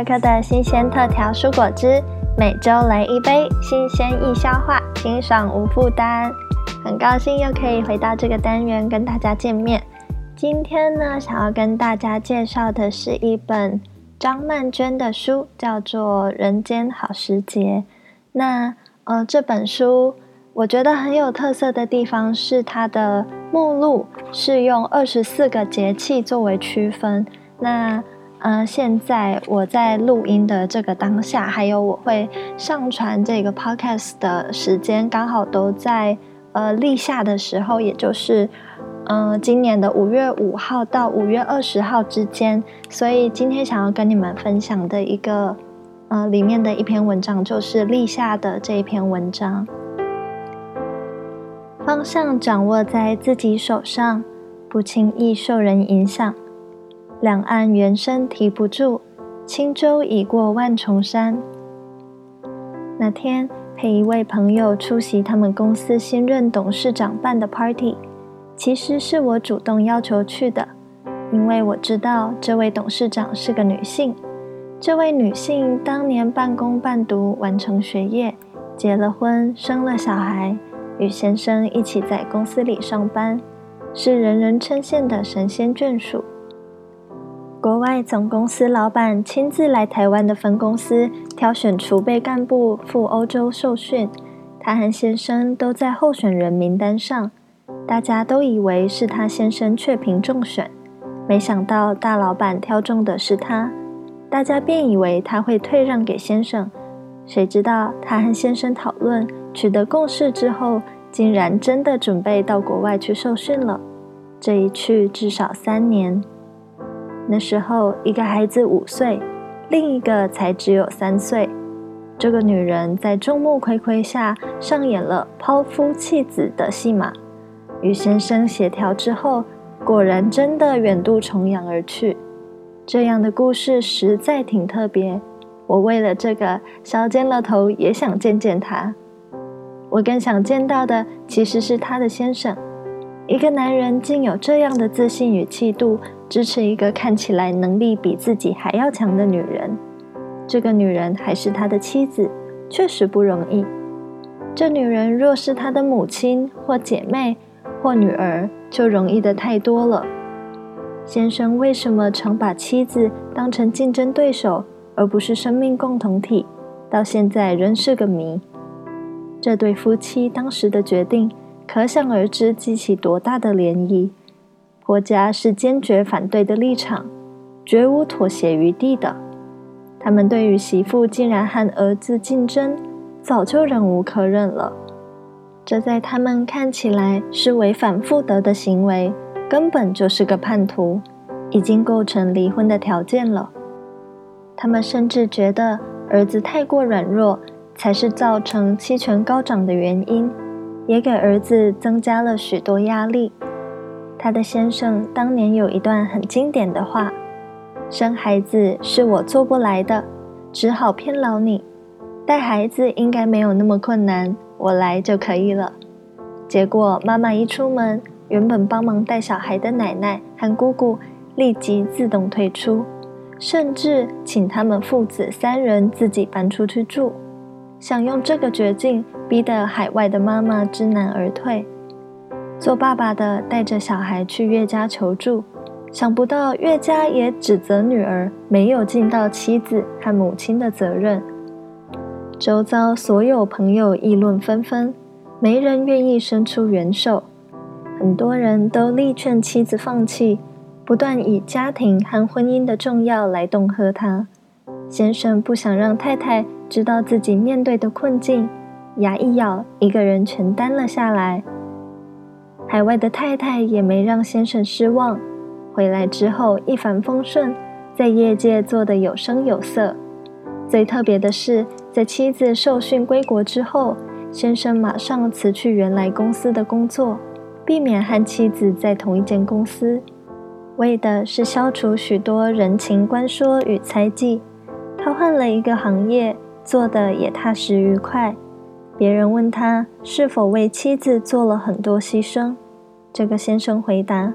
来到可可的新鲜特调蔬果汁，每周来一杯，新鲜易消化，清爽无负担。很高兴又可以回到这个单元跟大家见面。今天呢，想要跟大家介绍的是一本张曼娟的书，叫做《人间好时节》。那呃，这本书我觉得很有特色的地方是它的目录是用二十四个节气作为区分。那呃，现在我在录音的这个当下，还有我会上传这个 podcast 的时间，刚好都在呃立夏的时候，也就是嗯今年的五月五号到五月二十号之间。所以今天想要跟你们分享的一个呃里面的一篇文章，就是立夏的这一篇文章。方向掌握在自己手上，不轻易受人影响。两岸猿声啼不住，轻舟已过万重山。那天陪一位朋友出席他们公司新任董事长办的 party，其实是我主动要求去的，因为我知道这位董事长是个女性。这位女性当年半工半读完成学业，结了婚，生了小孩，与先生一起在公司里上班，是人人称羡的神仙眷属。国外总公司老板亲自来台湾的分公司挑选储备干部赴欧洲受训，他和先生都在候选人名单上，大家都以为是他先生确评中选，没想到大老板挑中的是他，大家便以为他会退让给先生，谁知道他和先生讨论取得共识之后，竟然真的准备到国外去受训了，这一去至少三年。那时候，一个孩子五岁，另一个才只有三岁。这个女人在众目睽睽下上演了抛夫弃子的戏码，与先生协调之后，果然真的远渡重洋而去。这样的故事实在挺特别。我为了这个，削尖了头也想见见他。我更想见到的其实是他的先生。一个男人竟有这样的自信与气度。支持一个看起来能力比自己还要强的女人，这个女人还是他的妻子，确实不容易。这女人若是他的母亲或姐妹或女儿，就容易的太多了。先生为什么常把妻子当成竞争对手，而不是生命共同体？到现在仍是个谜。这对夫妻当时的决定，可想而知激起多大的涟漪。婆家是坚决反对的立场，绝无妥协余地的。他们对于媳妇竟然和儿子竞争，早就忍无可忍了。这在他们看起来是违反妇德的行为，根本就是个叛徒，已经构成离婚的条件了。他们甚至觉得儿子太过软弱，才是造成妻权高涨的原因，也给儿子增加了许多压力。他的先生当年有一段很经典的话：“生孩子是我做不来的，只好偏劳你。带孩子应该没有那么困难，我来就可以了。”结果妈妈一出门，原本帮忙带小孩的奶奶和姑姑立即自动退出，甚至请他们父子三人自己搬出去住，想用这个绝境逼得海外的妈妈知难而退。做爸爸的带着小孩去岳家求助，想不到岳家也指责女儿没有尽到妻子和母亲的责任。周遭所有朋友议论纷纷，没人愿意伸出援手。很多人都力劝妻子放弃，不断以家庭和婚姻的重要来恫吓他。先生不想让太太知道自己面对的困境，牙一咬，一个人全担了下来。海外的太太也没让先生失望，回来之后一帆风顺，在业界做得有声有色。最特别的是，在妻子受训归国之后，先生马上辞去原来公司的工作，避免和妻子在同一间公司，为的是消除许多人情关说与猜忌。他换了一个行业，做的也踏实愉快。别人问他是否为妻子做了很多牺牲，这个先生回答：“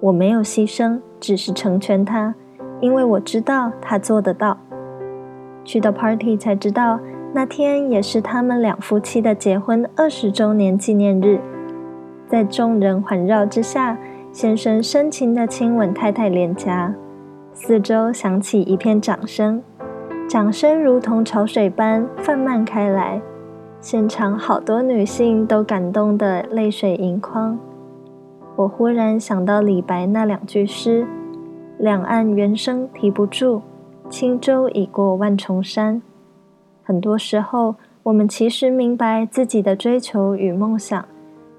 我没有牺牲，只是成全她，因为我知道他做得到。去到 party 才知道，那天也是他们两夫妻的结婚二十周年纪念日。在众人环绕之下，先生深情地亲吻太太脸颊，四周响起一片掌声，掌声如同潮水般泛漫开来，现场好多女性都感动得泪水盈眶。我忽然想到李白那两句诗：“两岸猿声啼不住，轻舟已过万重山。”很多时候，我们其实明白自己的追求与梦想。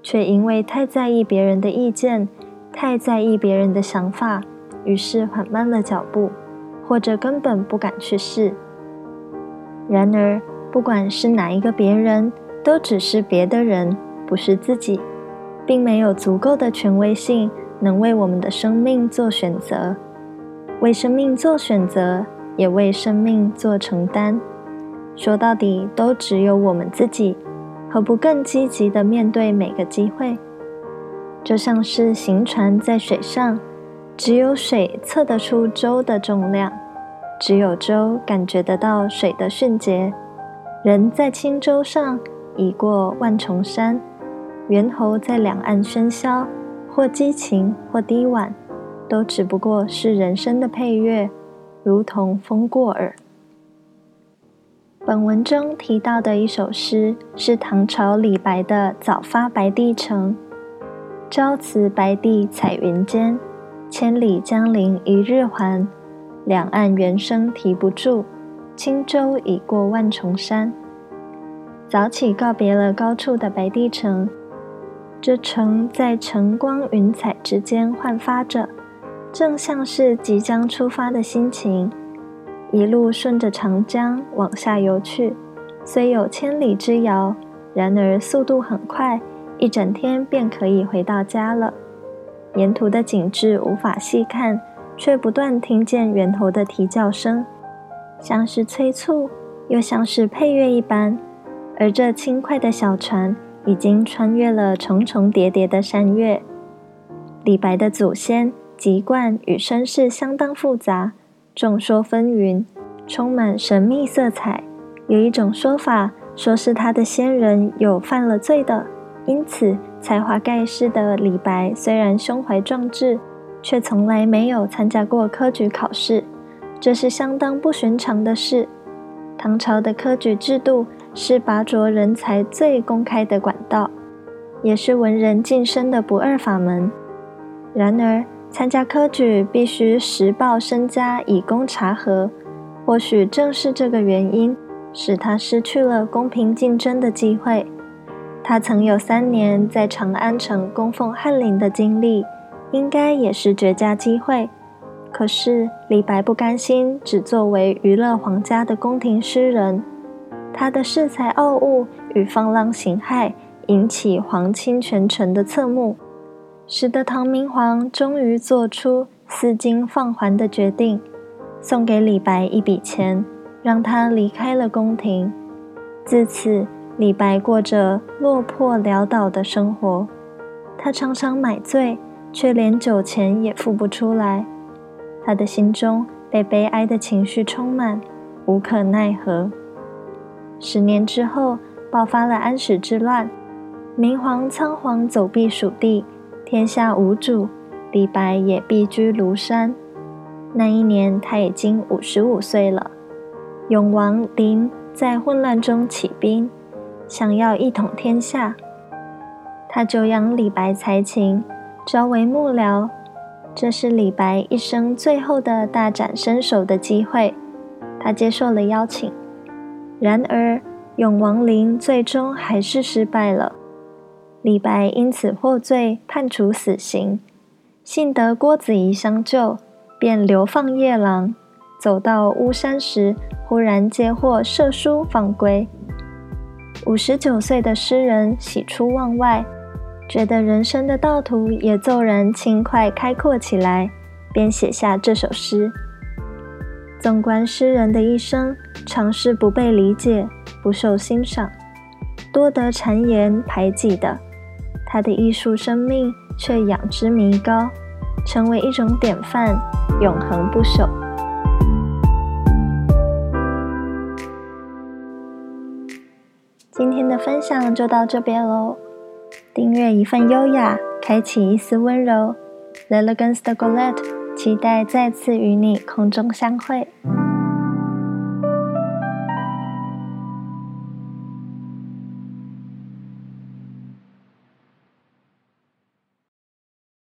却因为太在意别人的意见，太在意别人的想法，于是缓慢了脚步，或者根本不敢去试。然而，不管是哪一个别人，都只是别的人，不是自己，并没有足够的权威性能为我们的生命做选择，为生命做选择，也为生命做承担。说到底，都只有我们自己。何不更积极地面对每个机会？就像是行船在水上，只有水测得出舟的重量，只有舟感觉得到水的迅捷。人在轻舟上，已过万重山；猿猴在两岸喧嚣，或激情，或低婉，都只不过是人生的配乐，如同风过耳。本文中提到的一首诗是唐朝李白的《早发白帝城》：“朝辞白帝彩云间，千里江陵一日还。两岸猿声啼不住，轻舟已过万重山。”早起告别了高处的白帝城，这城在晨光云彩之间焕发着，正像是即将出发的心情。一路顺着长江往下游去，虽有千里之遥，然而速度很快，一整天便可以回到家了。沿途的景致无法细看，却不断听见猿猴的啼叫声，像是催促，又像是配乐一般。而这轻快的小船已经穿越了重重叠叠的山岳。李白的祖先籍贯与身世相当复杂。众说纷纭，充满神秘色彩。有一种说法，说是他的先人有犯了罪的，因此才华盖世的李白虽然胸怀壮志，却从来没有参加过科举考试，这是相当不寻常的事。唐朝的科举制度是拔擢人才最公开的管道，也是文人晋升的不二法门。然而，参加科举必须实报身家以供查核，或许正是这个原因，使他失去了公平竞争的机会。他曾有三年在长安城供奉翰林的经历，应该也是绝佳机会。可是李白不甘心只作为娱乐皇家的宫廷诗人，他的恃才傲物与放浪形骸，引起皇亲权臣的侧目。使得唐明皇终于做出赐金放还的决定，送给李白一笔钱，让他离开了宫廷。自此，李白过着落魄潦倒的生活。他常常买醉，却连酒钱也付不出来。他的心中被悲哀的情绪充满，无可奈何。十年之后，爆发了安史之乱，明皇仓皇走避蜀地。天下无主，李白也避居庐山。那一年他已经五十五岁了。永王陵在混乱中起兵，想要一统天下。他久仰李白才情，招为幕僚。这是李白一生最后的大展身手的机会。他接受了邀请，然而永王陵最终还是失败了。李白因此获罪，判处死刑。幸得郭子仪相救，便流放夜郎。走到巫山时，忽然接获赦书，放归。五十九岁的诗人喜出望外，觉得人生的道途也骤然轻快开阔起来，便写下这首诗。纵观诗人的一生，常是不被理解、不受欣赏，多得谗言排挤的。他的艺术生命却仰之弥高，成为一种典范，永恒不朽。今天的分享就到这边喽。订阅一份优雅，开启一丝温柔。l e l e g a n s 的 Golette，期待再次与你空中相会。